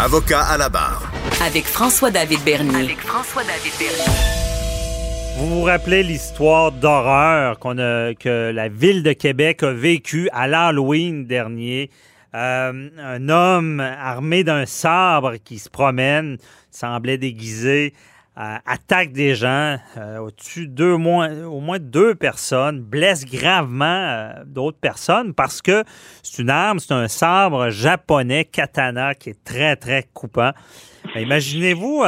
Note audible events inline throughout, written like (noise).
Avocat à la barre. Avec François-David Bernier. Avec François-David Bernier. Vous vous rappelez l'histoire d'horreur qu'on a, que la ville de Québec a vécue à l'Halloween dernier? Euh, un homme armé d'un sabre qui se promène, semblait déguisé, attaque des gens, euh, au-dessus deux au moins deux personnes, blesse gravement euh, d'autres personnes parce que c'est une arme, c'est un sabre japonais katana qui est très, très coupant. Imaginez-vous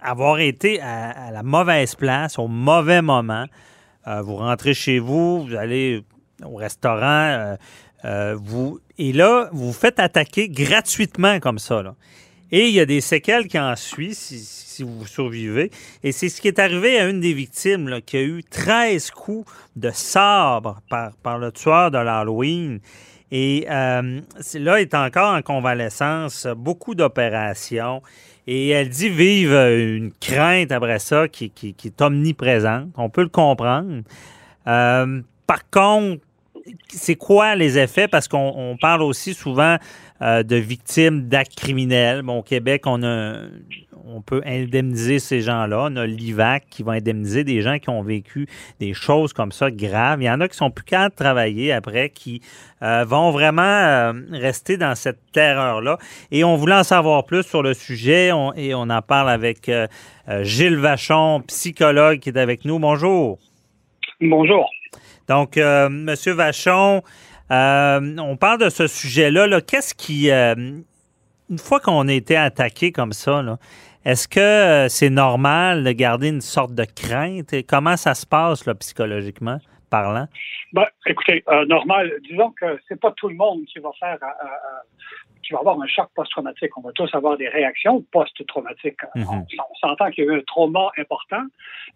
avoir été à, la mauvaise place, au mauvais moment. vous rentrez chez vous, vous allez au restaurant, vous, et là, vous vous faites attaquer gratuitement comme ça. Et il y a des séquelles qui en suivent si, vous survivez. Et c'est ce qui est arrivé à une des victimes là, qui a eu 13 coups de sabre par, par le tueur de l'Halloween. Et euh, là, est encore en convalescence, beaucoup d'opérations. Et elle dit vivre une crainte après ça qui, qui, est omniprésente. On peut le comprendre. Euh, par contre, c'est quoi les effets? Parce qu'on parle aussi souvent euh, de victimes d'actes criminels. Bon, au Québec, on, a, on peut indemniser ces gens-là. On a l'IVAC qui va indemniser des gens qui ont vécu des choses comme ça graves. Il y en a qui sont plus de travailler après, qui euh, vont vraiment euh, rester dans cette terreur-là. Et on voulait en savoir plus sur le sujet et on en parle avec Gilles Vachon, psychologue qui est avec nous. Bonjour. Bonjour. Donc, euh, Monsieur Vachon, euh, on parle de ce sujet-là. Qu'est-ce qui, euh, une fois qu'on a été attaqué comme ça, est-ce que c'est normal de garder une sorte de crainte? Et comment ça se passe psychologiquement parlant? Ben, écoutez, normal, disons que c'est pas tout le monde qui va faire qui va avoir un choc post-traumatique. On va tous avoir des réactions post-traumatiques. Mhm. On, s'entend qu'il y a eu un trauma important.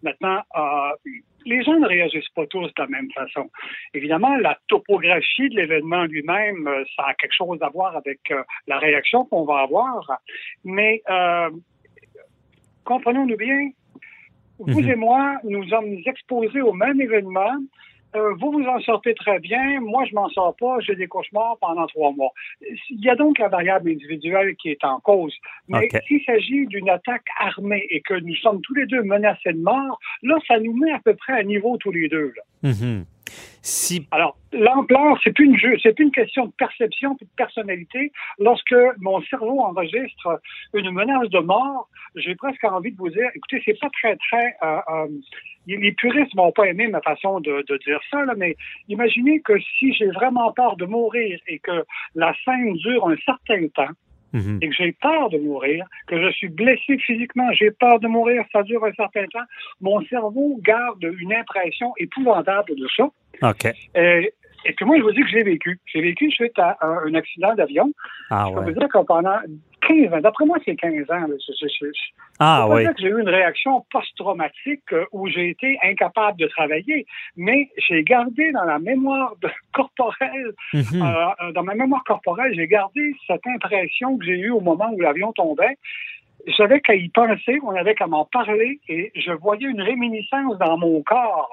Maintenant, les gens ne réagissent pas tous de la même façon. Évidemment, la topographie de l'événement lui-même, euh, ça a quelque chose à voir avec euh, la réaction qu'on va avoir. Mais euh, comprenons-nous bien, vous mhm. et moi, nous sommes exposés au même événement euh, vous vous en sortez très bien, moi je m'en sors pas, j'ai des cauchemars pendant trois mois. Il y a donc la variable individuelle qui est en cause. Mais s'il s'agit d'une attaque armée et que nous sommes tous les deux menacés de mort, là, ça nous met à peu près à niveau tous les deux. Mm-hmm. Alors, l'ampleur, c'est une une question de perception, de personnalité. Lorsque mon cerveau enregistre une menace de mort, j'ai presque envie de vous dire, écoutez, c'est pas très, très euh, euh, les puristes vont pas aimer ma façon de, dire ça, là, mais imaginez que si j'ai vraiment peur de mourir et que la scène dure un certain temps, mhm. et que j'ai peur de mourir, que je suis blessé physiquement, j'ai peur de mourir, ça dure un certain temps, mon cerveau garde une impression épouvantable de ça. OK. Et, et puis moi, je vous dis que j'ai vécu. J'ai vécu suite à un, accident d'avion. Ah, je peux vous dire que pendant 15 ans. D'après moi, c'est 15 ans. ah oui. que j'ai eu une réaction post-traumatique euh, où j'ai été incapable de travailler, mais j'ai gardé dans la mémoire (laughs) corporelle, mhm. euh, dans ma mémoire corporelle, j'ai gardé cette impression que j'ai eue au moment où l'avion tombait je savais qu'à y penser, on avait qu'à m'en parler et je voyais une réminiscence dans mon corps.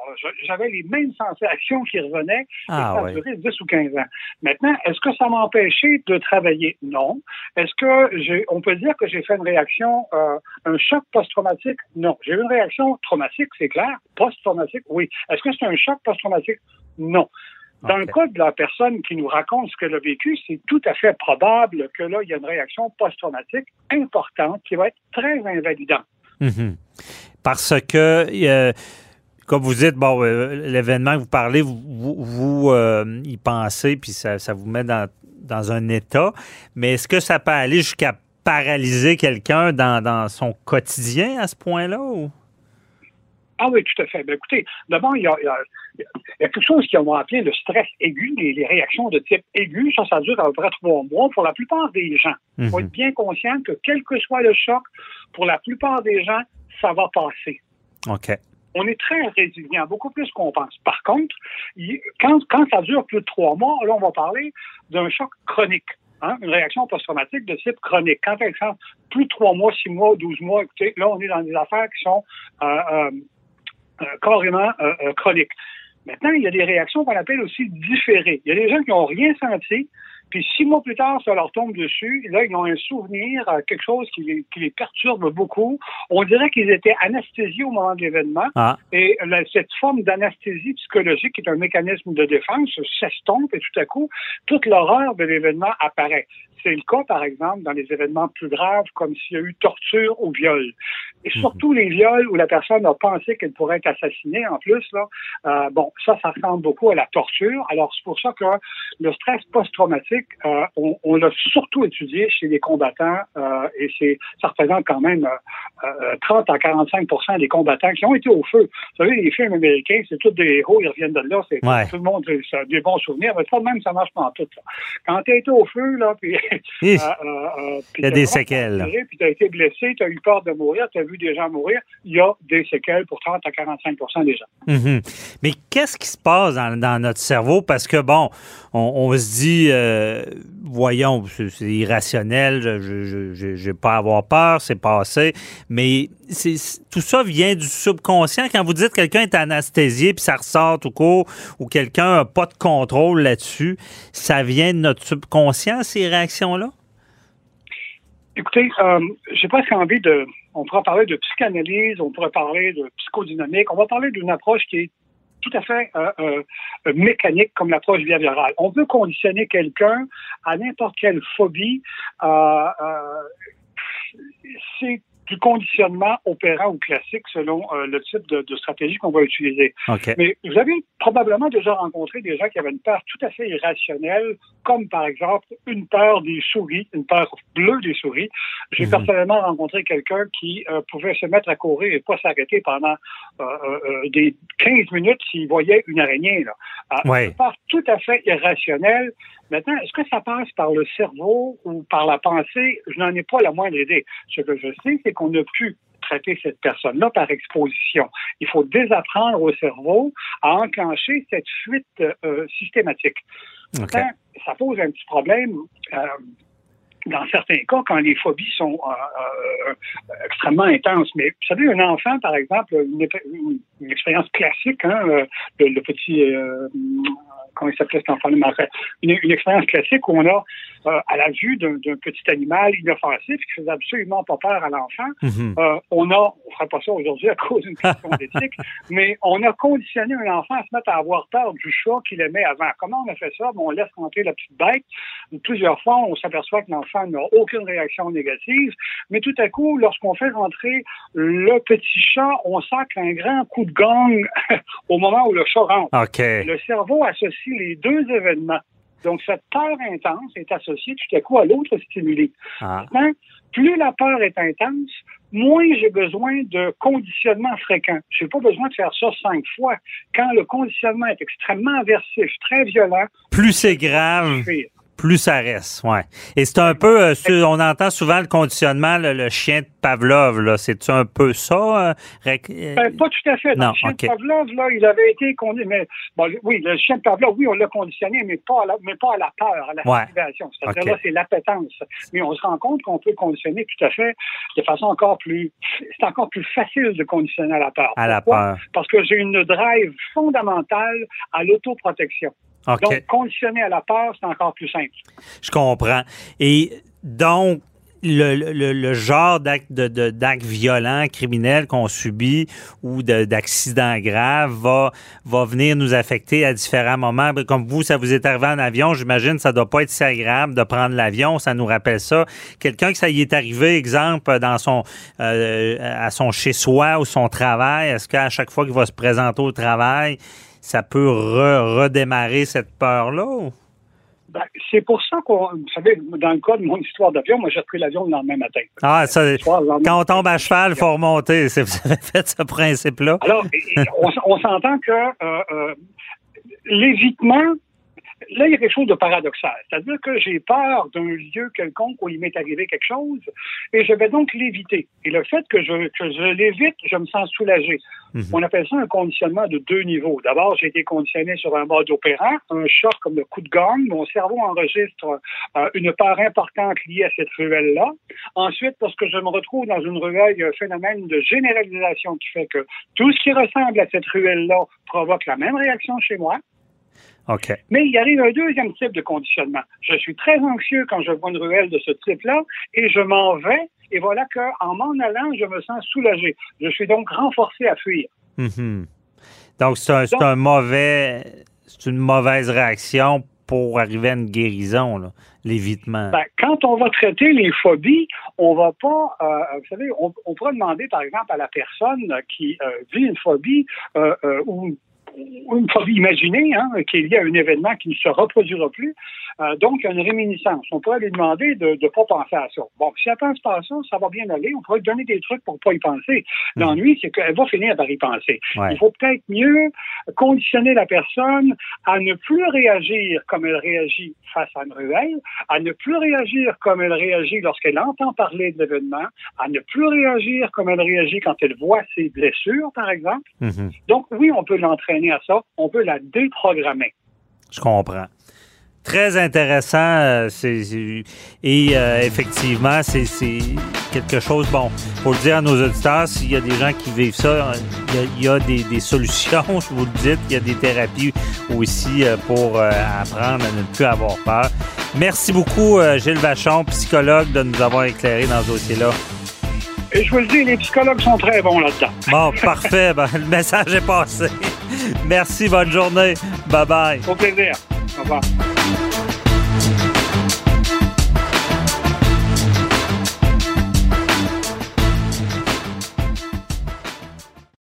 J'avais les mêmes sensations qui revenaient ah, et ça a duré 10 ou 15 ans. Maintenant, est-ce que ça m'a empêché de travailler? Non. Est-ce que j'ai, on peut dire que j'ai fait une réaction, euh, un choc post-traumatique? Non. J'ai eu une réaction traumatique, c'est clair. Post-traumatique, oui. Est-ce que c'est un choc post-traumatique? Non. Dans le cas de la personne qui nous raconte ce qu'elle a vécu, c'est tout à fait probable que là, il y a une réaction post-traumatique importante qui va être très invalidante. Mhm. Parce que, euh, comme vous dites, bon, euh, l'événement que vous parlez, vous, vous, euh, y pensez, puis ça, vous met dans, dans un état, mais est-ce que ça peut aller jusqu'à paralyser quelqu'un dans, dans son quotidien à ce point-là? Ou? Ah oui, tout à fait. Ben, écoutez, d'abord, il y a, quelque chose qu'on va appeler le stress aigu, les, réactions de type aigu. Ça, ça dure à peu près trois mois pour la plupart des gens. Il faut mhm. être bien conscient que quel que soit le choc, pour la plupart des gens, ça va passer. OK. On est très résilient, beaucoup plus qu'on pense. Par contre, quand, quand ça dure plus de trois mois, là, on va parler d'un choc chronique. Hein, une réaction post-traumatique de type chronique. Quand, par exemple, plus de trois mois, six mois, douze mois, écoutez, là, on est dans des affaires qui sont euh, euh, carrément euh, euh, chronique. Maintenant, il y a des réactions qu'on appelle aussi différées. Il y a des gens qui n'ont rien senti, Puis six mois plus tard, ça leur tombe dessus. Là, ils ont un souvenir, quelque chose qui les, qui les perturbe beaucoup. On dirait qu'ils étaient anesthésiés au moment de l'événement. Ah. Et cette forme d'anesthésie psychologique, qui est un mécanisme de défense, s'estompe et tout à coup, toute l'horreur de l'événement apparaît. C'est le cas, par exemple, dans les événements plus graves, comme s'il y a eu torture ou viol. Et mhm. surtout les viols où la personne a pensé qu'elle pourrait être assassinée en plus, là, euh, bon, ça, ça ressemble beaucoup à la torture. Alors, c'est pour ça que le stress post-traumatique, euh, on, on l'a surtout étudié chez les combattants euh, et c'est ça représente quand même 30 à 45% des combattants qui ont été au feu. Vous savez, les films américains, c'est tous des héros, ils reviennent de là, c'est tout le monde, a des bons souvenirs, mais ça même, ça marche pas en tout. Ça. Quand tu as été au feu, là, (laughs) (laughs) puis... il y a des séquelles. Puis tu as été blessé, tu as eu peur de mourir, tu as vu des gens mourir, il y a des séquelles pour 30 à 45% des gens. Mhm. Mais qu'est-ce qui se passe dans, notre cerveau? Parce que, bon, on, se dit, euh, voyons, c'est irrationnel, je n'ai pas avoir peur, c'est passé, mais tout ça vient du subconscient. Quand vous dites que quelqu'un est anesthésié puis ça ressort tout court, ou quelqu'un n'a pas de contrôle là-dessus, ça vient de notre subconscient, ces réactions-là? Écoutez, euh, j'ai presque envie de. On pourrait parler de psychanalyse, on pourrait parler de psychodynamique, on va parler d'une approche qui est tout à fait euh, euh, mécanique comme l'approche behaviorale. On veut conditionner quelqu'un à n'importe quelle phobie. Euh, c'est du conditionnement opérant ou classique selon euh, le type de, stratégie qu'on va utiliser. Mais vous avez probablement déjà rencontré des gens qui avaient une peur tout à fait irrationnelle, comme par exemple une peur des souris, une peur bleue des souris. J'ai mhm. personnellement rencontré quelqu'un qui euh, pouvait se mettre à courir et pas s'arrêter pendant euh, des 15 minutes s'il voyait une araignée. Là. Une peur tout à fait irrationnelle. Maintenant, est-ce que ça passe par le cerveau ou par la pensée? Je n'en ai pas la moindre idée. Ce que je sais, c'est qu'on ne peut traiter cette personne-là par exposition. Il faut désapprendre au cerveau à enclencher cette fuite euh, systématique. Ça, pose un petit problème. Euh, dans certains cas, quand les phobies sont euh, extrêmement intenses. Mais vous savez, un enfant, par exemple, une, expérience classique, hein, le, petit comment il s'appelait cet enfant une, une expérience classique où on a, euh, à la vue d'un petit animal inoffensif qui faisait absolument pas peur à l'enfant, mhm. euh, on a, on ferait pas ça aujourd'hui à cause d'une question (laughs) d'éthique, mais on a conditionné un enfant à se mettre à avoir peur du chat qu'il aimait avant. Comment on a fait ça? on laisse rentrer la petite bête. Plusieurs fois, on s'aperçoit que l'enfant n'a aucune réaction négative, mais tout à coup, lorsqu'on fait rentrer le petit chat, on sacle un grand coup de gong (laughs) au moment où le chat rentre. Le cerveau associe les deux événements. Donc, cette peur intense est associée tout à coup à l'autre stimuli. Ah. Maintenant, plus la peur est intense, moins j'ai besoin de conditionnement fréquent. Je n'ai pas besoin de faire ça cinq fois. Quand le conditionnement est extrêmement aversif, très violent, plus c'est grave plus ça reste, ouais. Et c'est un peu, euh, on entend souvent le conditionnement, le, chien de Pavlov, là, c'est un peu ça? Euh, euh? Ben, pas tout à fait. Non, le chien de Pavlov, là, il avait été conditionné, oui, le chien de Pavlov, oui, on l'a conditionné, mais pas à la, mais pas à la peur, à la motivation. C'est-à-dire là, c'est l'appétence. Mais on se rend compte qu'on peut conditionner tout à fait de façon encore plus, c'est encore plus facile de conditionner à la peur. À la peur. Parce que j'ai une drive fondamentale à l'autoprotection. Donc, conditionner à la peur, c'est encore plus simple. Je comprends. Et donc, le, le, genre d'acte de, d'acte violent, criminel qu'on subit ou d'accident grave va, va venir nous affecter à différents moments. Comme vous, ça vous est arrivé en avion, j'imagine ça doit pas être si agréable de prendre l'avion, ça nous rappelle ça. Quelqu'un que ça y est arrivé, exemple, dans son euh, à son chez-soi ou son travail, est-ce qu'à chaque fois qu'il va se présenter au travail, ça peut redémarrer cette peur-là? Ben, c'est pour ça qu'on, vous savez, dans le cas de mon histoire d'avion, moi j'ai pris l'avion le lendemain matin. Ah, ça, quand on tombe à cheval, il faut remonter. Vous avez fait ce principe-là? Alors, on, s'entend que euh, euh, l'évitement là, il y a quelque chose de paradoxal. C'est-à-dire que j'ai peur d'un lieu quelconque où il m'est arrivé quelque chose et je vais donc l'éviter. Et le fait que je, que je l'évite, je me sens soulagé. Mhm. On appelle ça un conditionnement de deux niveaux. D'abord, j'ai été conditionné sur un mode opérant, un choc comme le coup de gang. Mon cerveau enregistre euh, une part importante liée à cette ruelle-là. Ensuite, parce que je me retrouve dans une ruelle, il y a un phénomène de généralisation qui fait que tout ce qui ressemble à cette ruelle-là provoque la même réaction chez moi. OK. Mais il arrive un deuxième type de conditionnement. Je suis très anxieux quand je vois une ruelle de ce type-là et je m'en vais. Et voilà qu'en m'en allant, je me sens soulagé. Je suis donc renforcé à fuir. Mhm. Donc, c'est un, un mauvais, c'est une mauvaise réaction pour arriver à une guérison, l'évitement. Ben, quand on va traiter les phobies, on va pas, euh, vous savez, on, on pourrait demander par exemple à la personne qui euh, vit une phobie euh, ou une phobie imaginée, hein, qui est liée à un événement qui ne se reproduira plus. Euh, donc, il y a une réminiscence. On pourrait lui demander de ne pas penser à ça. Bon, si elle pense pas à ça, ça va bien aller. On pourrait lui donner des trucs pour ne pas y penser. L'ennui, c'est qu'elle va finir par y penser. Ouais. Il faut peut-être mieux conditionner la personne à ne plus réagir comme elle réagit face à une ruelle, à ne plus réagir comme elle réagit lorsqu'elle entend parler de l'événement, à ne plus réagir comme elle réagit quand elle voit ses blessures, par exemple. Mhm. Donc, oui, on peut l'entraîner à ça. On peut la déprogrammer. Je comprends. Très intéressant. euh, et euh, effectivement, c'est quelque chose, bon, faut le dire à nos auditeurs, s'il y a des gens qui vivent ça, il y a, il y a des, des solutions, (laughs) je vous le dis, il y a des thérapies aussi euh, pour euh, apprendre à ne plus avoir peur. Merci beaucoup, Gilles Vachon, psychologue, de nous avoir éclairé dans ce dossier-là. Et je vous le dis, les psychologues sont très bons là-dedans. Bon, parfait. Ben, le message est passé. Merci, bonne journée. Bye bye. Au plaisir.